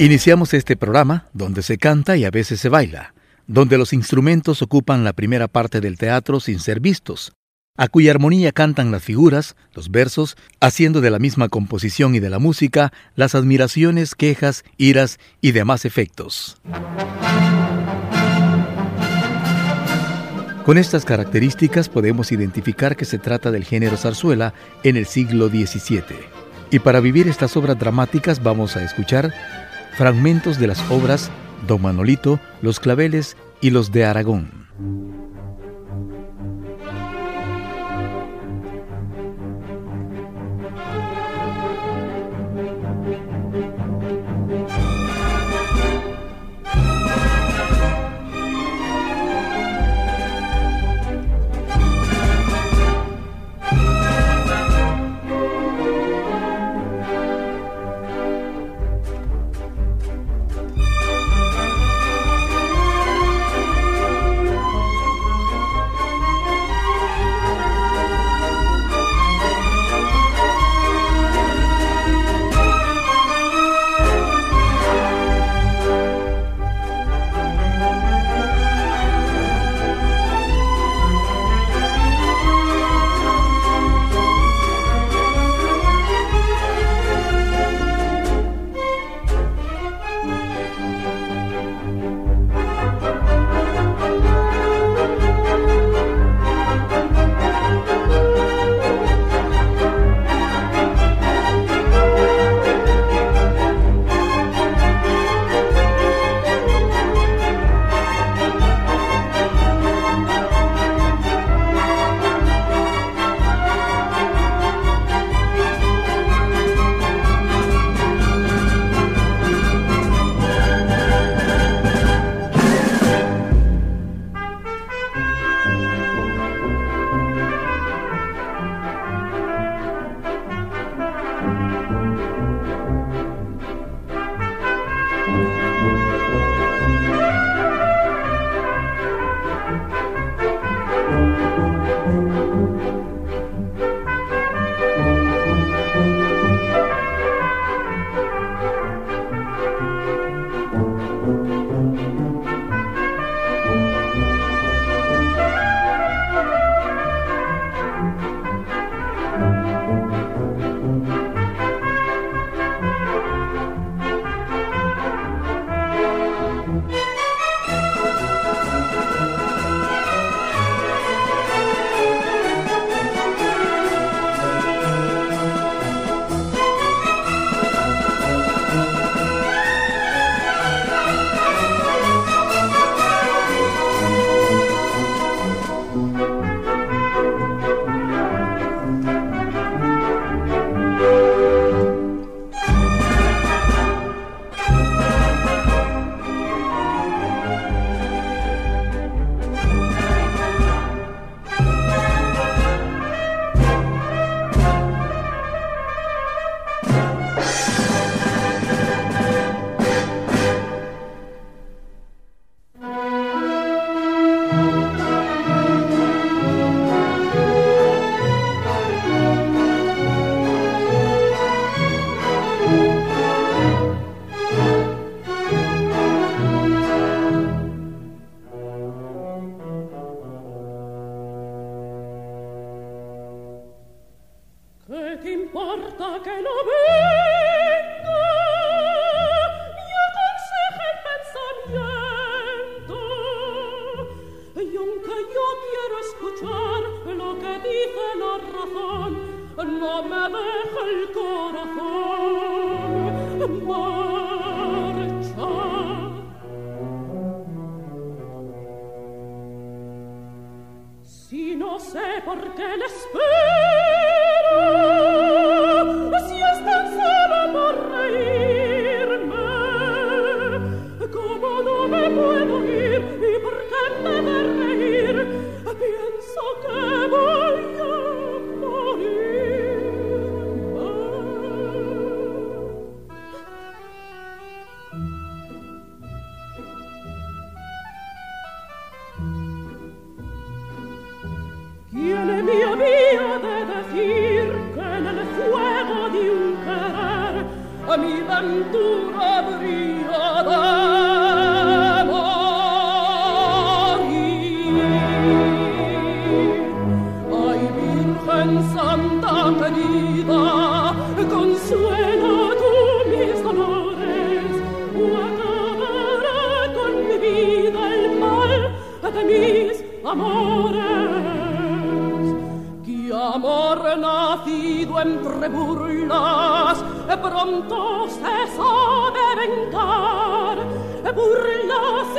Iniciamos este programa donde se canta y a veces se baila, donde los instrumentos ocupan la primera parte del teatro sin ser vistos, a cuya armonía cantan las figuras, los versos, haciendo de la misma composición y de la música las admiraciones, quejas, iras y demás efectos. Con estas características podemos identificar que se trata del género zarzuela en el siglo XVII. Y para vivir estas obras dramáticas vamos a escuchar fragmentos de las obras Don Manolito, Los Claveles y Los de Aragón. Burlas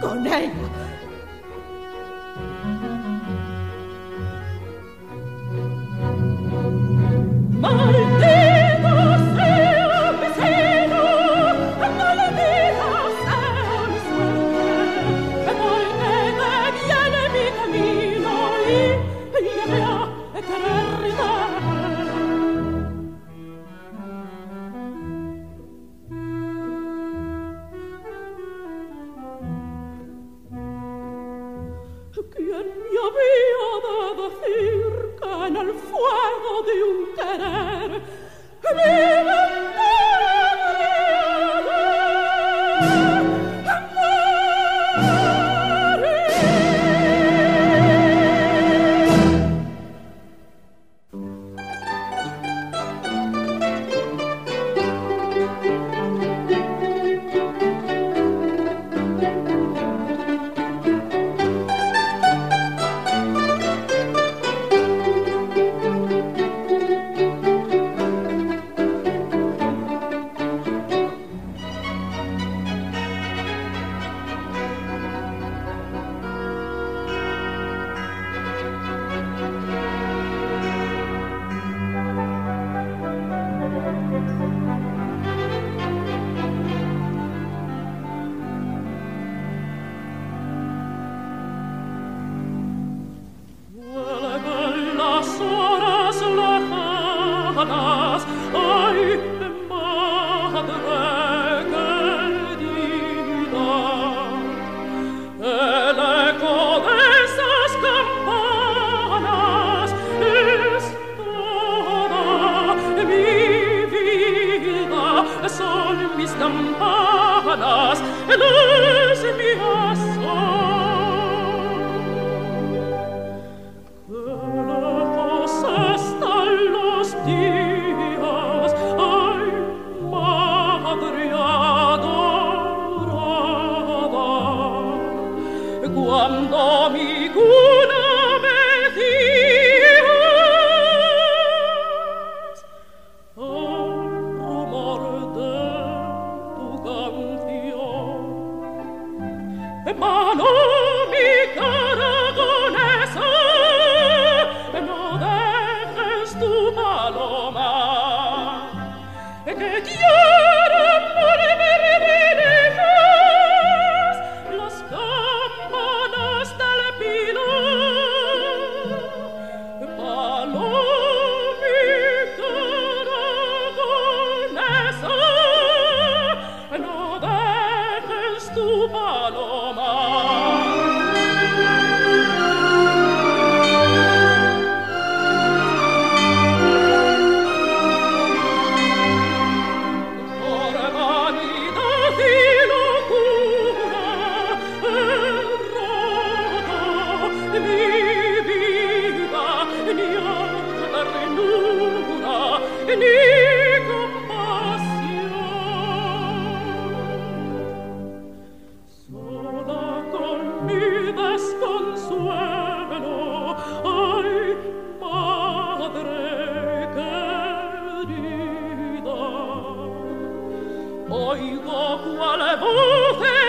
y con perduta oigo quale voce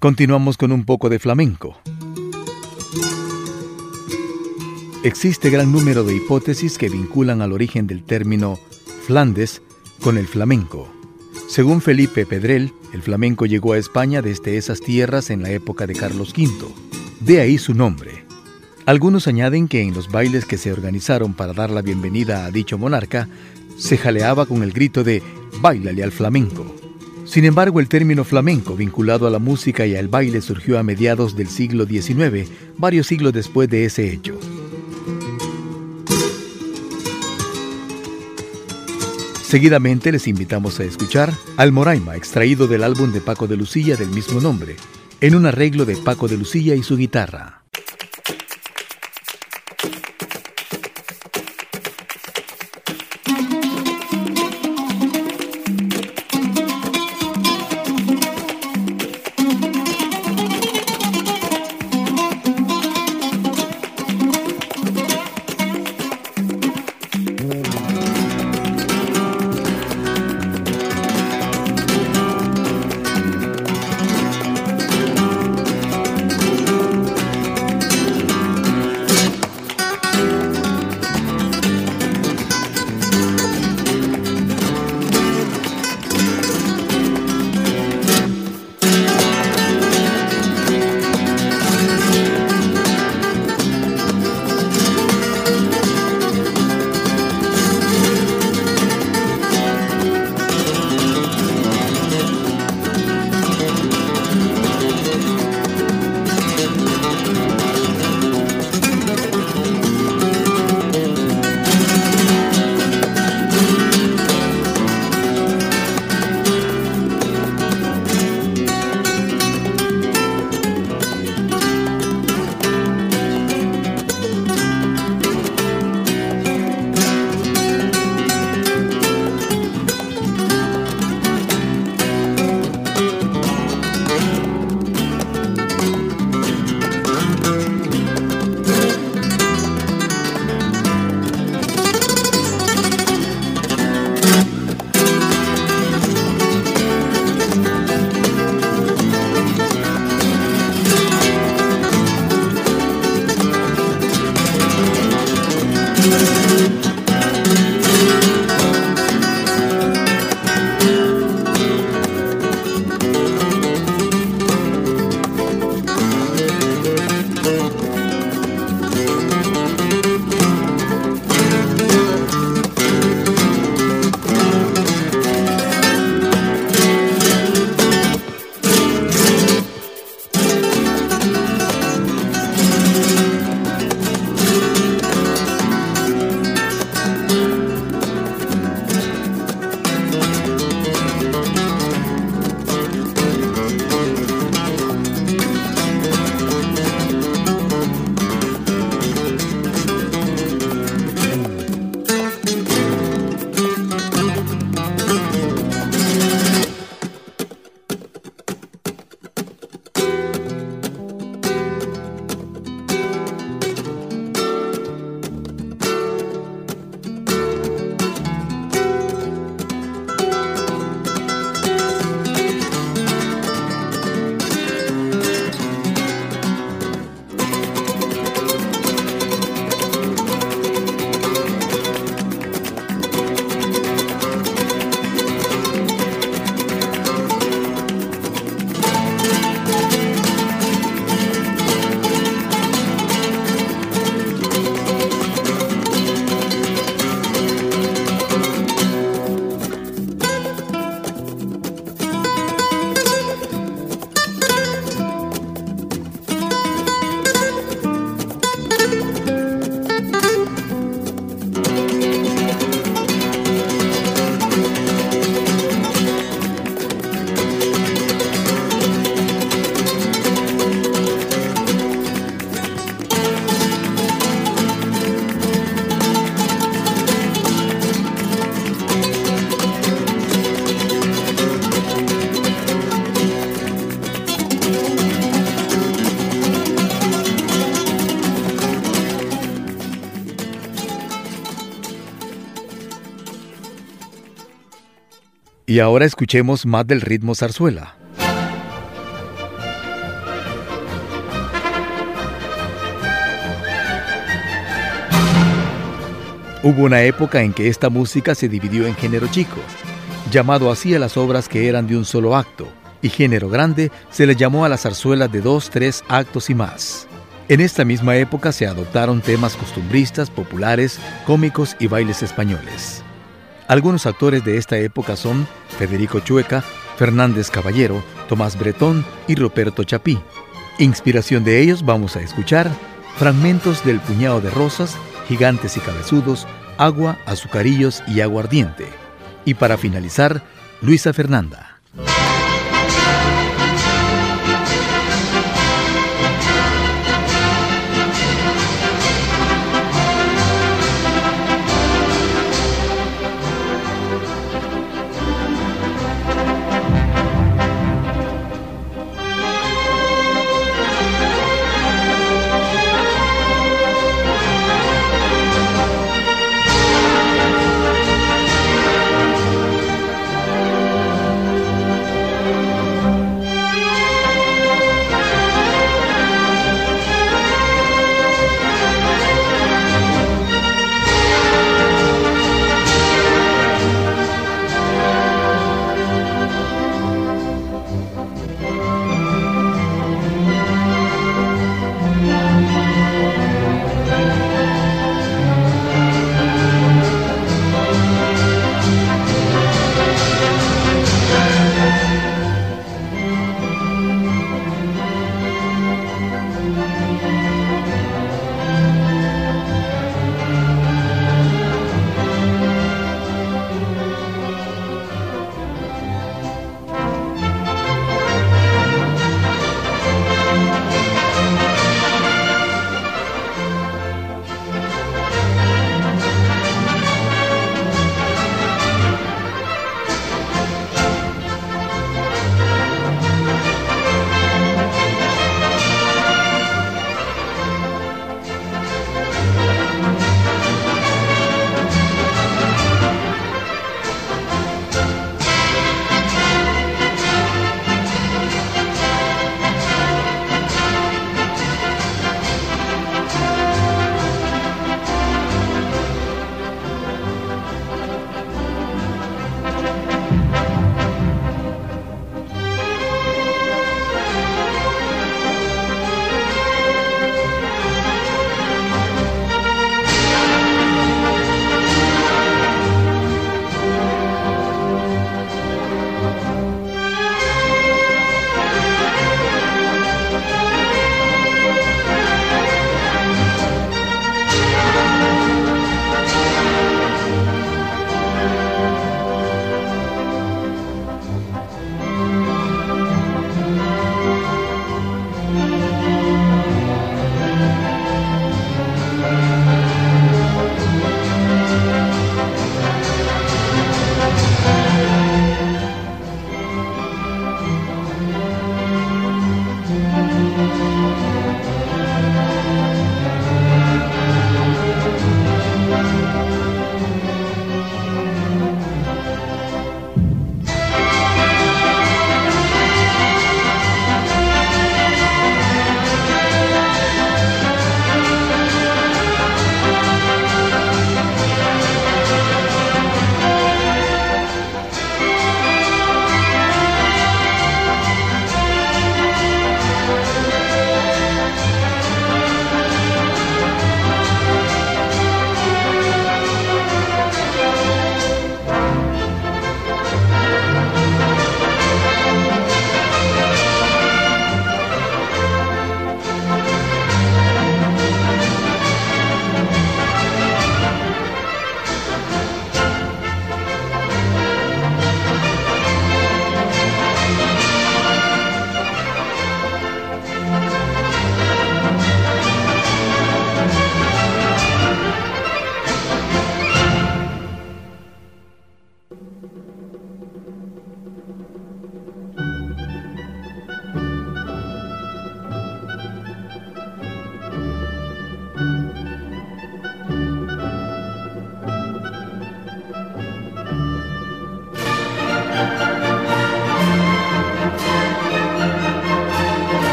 Continuamos con un poco de flamenco. Existe gran número de hipótesis que vinculan al origen del término Flandes con el flamenco. Según Felipe Pedrel, el flamenco llegó a España desde esas tierras en la época de Carlos V. De ahí su nombre. Algunos añaden que en los bailes que se organizaron para dar la bienvenida a dicho monarca, se jaleaba con el grito de Báilale al flamenco. Sin embargo, el término flamenco vinculado a la música y al baile surgió a mediados del siglo XIX, varios siglos después de ese hecho. Seguidamente les invitamos a escuchar Almoraima, extraído del álbum de Paco de Lucía del mismo nombre, en un arreglo de Paco de Lucía y su guitarra. Y ahora escuchemos más del ritmo zarzuela. Hubo una época en que esta música se dividió en género chico, llamado así a las obras que eran de un solo acto, y género grande se le llamó a las zarzuelas de dos, tres actos y más. En esta misma época se adoptaron temas costumbristas, populares, cómicos y bailes españoles. Algunos actores de esta época son Federico Chueca, Fernández Caballero, Tomás Bretón y Ruperto Chapí. Inspiración de ellos vamos a escuchar fragmentos del Puñado de Rosas gigantes y cabezudos, agua, azucarillos y aguardiente. Y para finalizar, Luisa Fernanda.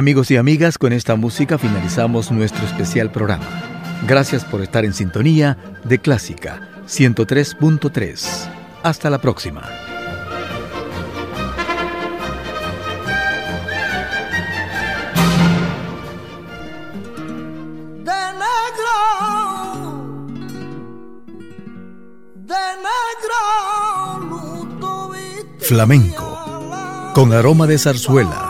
Amigos y amigas, con esta música finalizamos nuestro especial programa. Gracias por estar en sintonía de Clásica 103.3. Hasta la próxima. Flamenco, con aroma de zarzuela.